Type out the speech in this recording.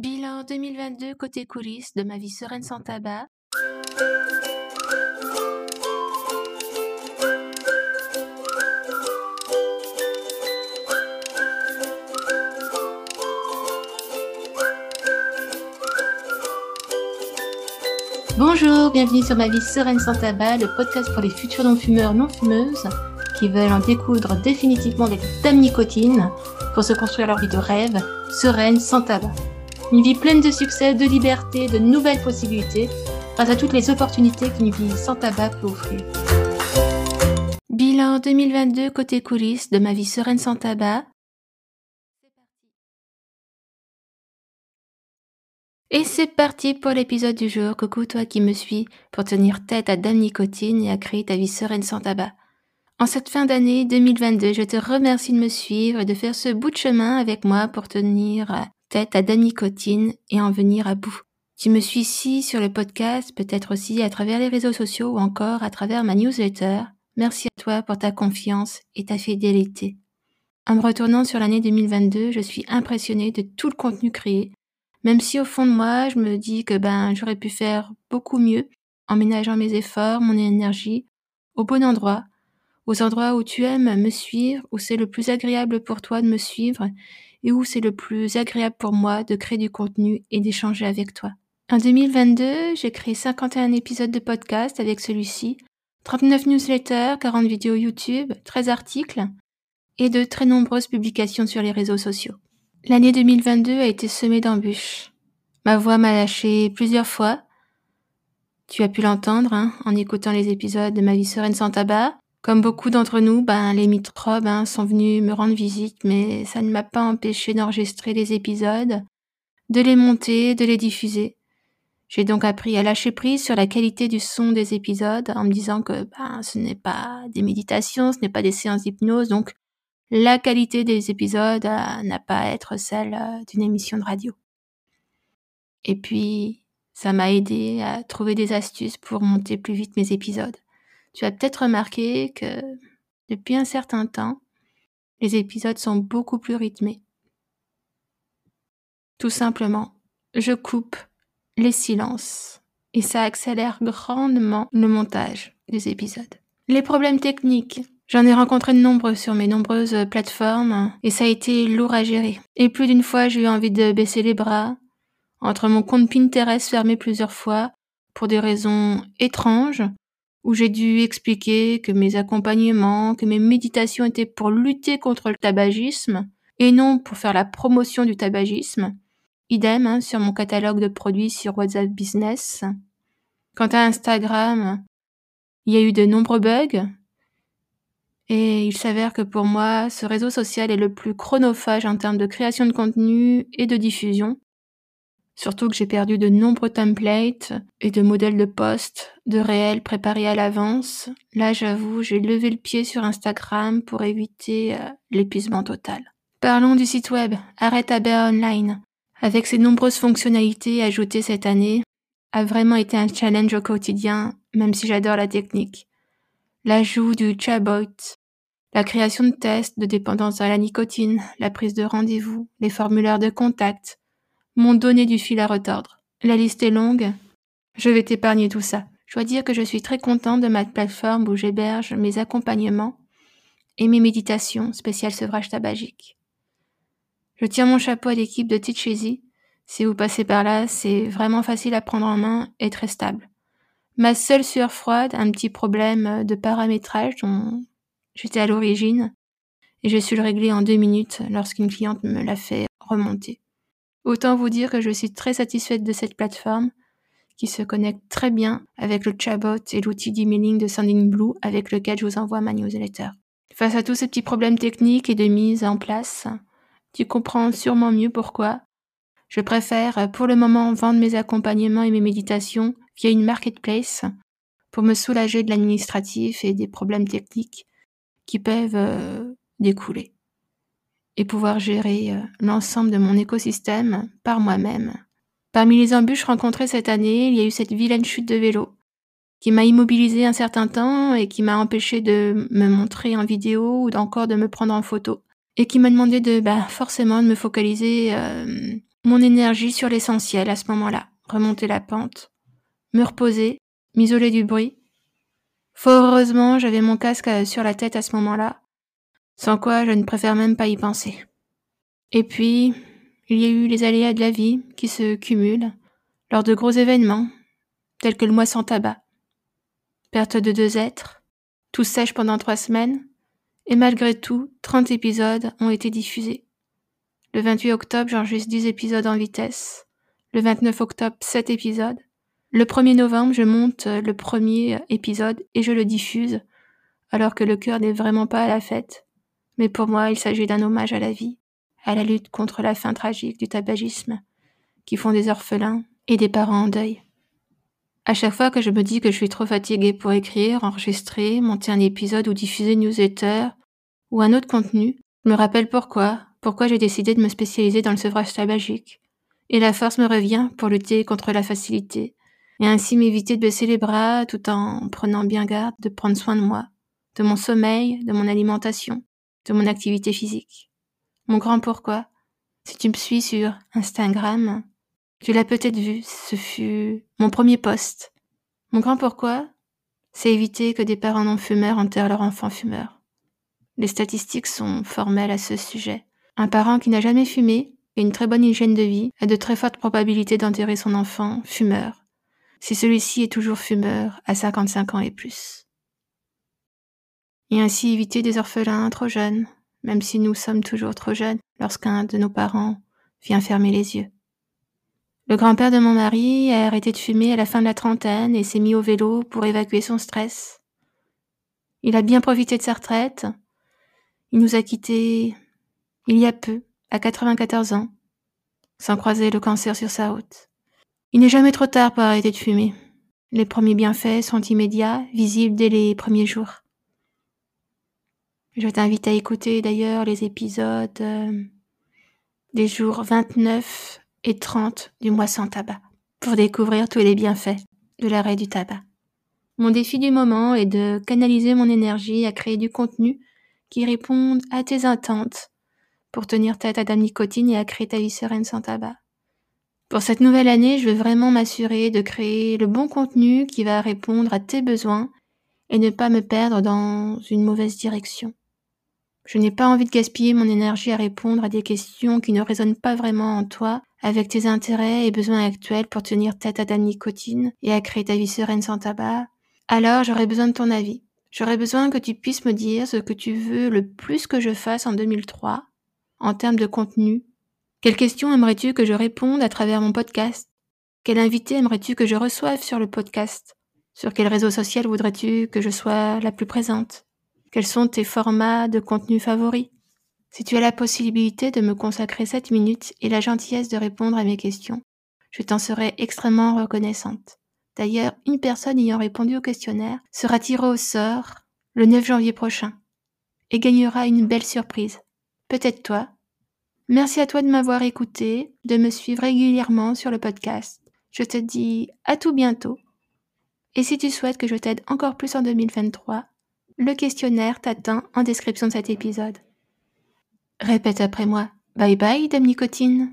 Bilan 2022 côté coulisses de ma vie sereine sans tabac. Bonjour, bienvenue sur ma vie sereine sans tabac, le podcast pour les futurs non-fumeurs non-fumeuses qui veulent en découdre définitivement des dames nicotine pour se construire leur vie de rêve, sereine, sans tabac. Une vie pleine de succès, de liberté, de nouvelles possibilités, grâce à toutes les opportunités qu'une vie sans tabac peut offrir. Bilan 2022 côté coulisses de ma vie sereine sans tabac. Et c'est parti pour l'épisode du jour. Coucou toi qui me suis pour tenir tête à Dame Nicotine et à créer ta vie sereine sans tabac. En cette fin d'année 2022, je te remercie de me suivre et de faire ce bout de chemin avec moi pour tenir tête à Dame Nicotine et en venir à bout. Tu me suis ici sur le podcast, peut-être aussi à travers les réseaux sociaux ou encore à travers ma newsletter. Merci à toi pour ta confiance et ta fidélité. En me retournant sur l'année 2022, je suis impressionnée de tout le contenu créé, même si au fond de moi, je me dis que ben j'aurais pu faire beaucoup mieux en ménageant mes efforts, mon énergie au bon endroit, aux endroits où tu aimes me suivre, où c'est le plus agréable pour toi de me suivre et où c'est le plus agréable pour moi de créer du contenu et d'échanger avec toi. En 2022, j'ai créé 51 épisodes de podcast avec celui-ci, 39 newsletters, 40 vidéos YouTube, 13 articles et de très nombreuses publications sur les réseaux sociaux. L'année 2022 a été semée d'embûches. Ma voix m'a lâché plusieurs fois. Tu as pu l'entendre hein, en écoutant les épisodes de Ma vie sereine sans tabac, comme beaucoup d'entre nous, ben, les microbes hein, sont venus me rendre visite, mais ça ne m'a pas empêché d'enregistrer les épisodes, de les monter, de les diffuser. J'ai donc appris à lâcher prise sur la qualité du son des épisodes en me disant que ben, ce n'est pas des méditations, ce n'est pas des séances d'hypnose, donc la qualité des épisodes euh, n'a pas à être celle euh, d'une émission de radio. Et puis, ça m'a aidé à trouver des astuces pour monter plus vite mes épisodes. Tu as peut-être remarqué que depuis un certain temps, les épisodes sont beaucoup plus rythmés. Tout simplement, je coupe les silences et ça accélère grandement le montage des épisodes. Les problèmes techniques, j'en ai rencontré de nombreux sur mes nombreuses plateformes et ça a été lourd à gérer. Et plus d'une fois, j'ai eu envie de baisser les bras. Entre mon compte Pinterest fermé plusieurs fois pour des raisons étranges où j'ai dû expliquer que mes accompagnements, que mes méditations étaient pour lutter contre le tabagisme et non pour faire la promotion du tabagisme. Idem hein, sur mon catalogue de produits sur WhatsApp Business. Quant à Instagram, il y a eu de nombreux bugs. Et il s'avère que pour moi, ce réseau social est le plus chronophage en termes de création de contenu et de diffusion. Surtout que j'ai perdu de nombreux templates et de modèles de posts, de réels préparés à l'avance. Là, j'avoue, j'ai levé le pied sur Instagram pour éviter euh, l'épuisement total. Parlons du site web Arrête à Online. Avec ses nombreuses fonctionnalités ajoutées cette année, a vraiment été un challenge au quotidien, même si j'adore la technique. L'ajout du chatbot, la création de tests de dépendance à la nicotine, la prise de rendez-vous, les formulaires de contact, m'ont donné du fil à retordre. La liste est longue. Je vais t'épargner tout ça. Je dois dire que je suis très contente de ma plateforme où j'héberge mes accompagnements et mes méditations spéciales sevrage tabagique. Je tiens mon chapeau à l'équipe de Teach Si vous passez par là, c'est vraiment facile à prendre en main et très stable. Ma seule sueur froide, un petit problème de paramétrage dont j'étais à l'origine, et je suis le régler en deux minutes lorsqu'une cliente me l'a fait remonter. Autant vous dire que je suis très satisfaite de cette plateforme qui se connecte très bien avec le chatbot et l'outil d'emailing de Sending Blue avec lequel je vous envoie ma newsletter. Face à tous ces petits problèmes techniques et de mise en place, tu comprends sûrement mieux pourquoi je préfère pour le moment vendre mes accompagnements et mes méditations via une marketplace pour me soulager de l'administratif et des problèmes techniques qui peuvent euh, découler et pouvoir gérer euh, l'ensemble de mon écosystème par moi-même. Parmi les embûches rencontrées cette année, il y a eu cette vilaine chute de vélo qui m'a immobilisé un certain temps et qui m'a empêché de me montrer en vidéo ou encore de me prendre en photo et qui m'a demandé de bah, forcément de me focaliser euh, mon énergie sur l'essentiel à ce moment-là, remonter la pente, me reposer, m'isoler du bruit. Fort heureusement, j'avais mon casque euh, sur la tête à ce moment-là, sans quoi je ne préfère même pas y penser. Et puis, il y a eu les aléas de la vie qui se cumulent lors de gros événements, tels que le mois sans tabac. Perte de deux êtres, tout sèche pendant trois semaines, et malgré tout, 30 épisodes ont été diffusés. Le 28 octobre, j'enregistre 10 épisodes en vitesse. Le 29 octobre, 7 épisodes. Le 1er novembre, je monte le premier épisode et je le diffuse, alors que le cœur n'est vraiment pas à la fête. Mais pour moi, il s'agit d'un hommage à la vie, à la lutte contre la fin tragique du tabagisme, qui font des orphelins et des parents en deuil. À chaque fois que je me dis que je suis trop fatiguée pour écrire, enregistrer, monter un épisode ou diffuser une newsletter ou un autre contenu, je me rappelle pourquoi, pourquoi j'ai décidé de me spécialiser dans le sevrage tabagique. Et la force me revient pour lutter contre la facilité, et ainsi m'éviter de baisser les bras tout en prenant bien garde de prendre soin de moi, de mon sommeil, de mon alimentation, de mon activité physique. Mon grand pourquoi, si tu me suis sur Instagram, tu l'as peut-être vu, ce fut mon premier poste. Mon grand pourquoi, c'est éviter que des parents non fumeurs enterrent leur enfant fumeur. Les statistiques sont formelles à ce sujet. Un parent qui n'a jamais fumé et une très bonne hygiène de vie a de très fortes probabilités d'enterrer son enfant fumeur, si celui-ci est toujours fumeur à 55 ans et plus. Et ainsi éviter des orphelins trop jeunes, même si nous sommes toujours trop jeunes lorsqu'un de nos parents vient fermer les yeux. Le grand-père de mon mari a arrêté de fumer à la fin de la trentaine et s'est mis au vélo pour évacuer son stress. Il a bien profité de sa retraite. Il nous a quittés il y a peu, à 94 ans, sans croiser le cancer sur sa route. Il n'est jamais trop tard pour arrêter de fumer. Les premiers bienfaits sont immédiats, visibles dès les premiers jours. Je t'invite à écouter d'ailleurs les épisodes euh, des jours 29 et 30 du mois sans tabac pour découvrir tous les bienfaits de l'arrêt du tabac. Mon défi du moment est de canaliser mon énergie à créer du contenu qui réponde à tes attentes pour tenir tête à ta nicotine et à créer ta vie sereine sans tabac. Pour cette nouvelle année, je veux vraiment m'assurer de créer le bon contenu qui va répondre à tes besoins et ne pas me perdre dans une mauvaise direction. Je n'ai pas envie de gaspiller mon énergie à répondre à des questions qui ne résonnent pas vraiment en toi avec tes intérêts et besoins actuels pour tenir tête à ta nicotine et à créer ta vie sereine sans tabac. Alors j'aurais besoin de ton avis. J'aurais besoin que tu puisses me dire ce que tu veux le plus que je fasse en 2003 en termes de contenu. Quelles questions aimerais-tu que je réponde à travers mon podcast? Quel invité aimerais-tu que je reçoive sur le podcast? Sur quel réseau social voudrais-tu que je sois la plus présente? Quels sont tes formats de contenu favoris? Si tu as la possibilité de me consacrer 7 minutes et la gentillesse de répondre à mes questions, je t'en serai extrêmement reconnaissante. D'ailleurs, une personne ayant répondu au questionnaire sera tirée au sort le 9 janvier prochain et gagnera une belle surprise peut-être toi. Merci à toi de m'avoir écouté, de me suivre régulièrement sur le podcast. Je te dis à tout bientôt. Et si tu souhaites que je t'aide encore plus en 2023, le questionnaire t'attend en description de cet épisode. Répète après moi. Bye bye, Dame Nicotine.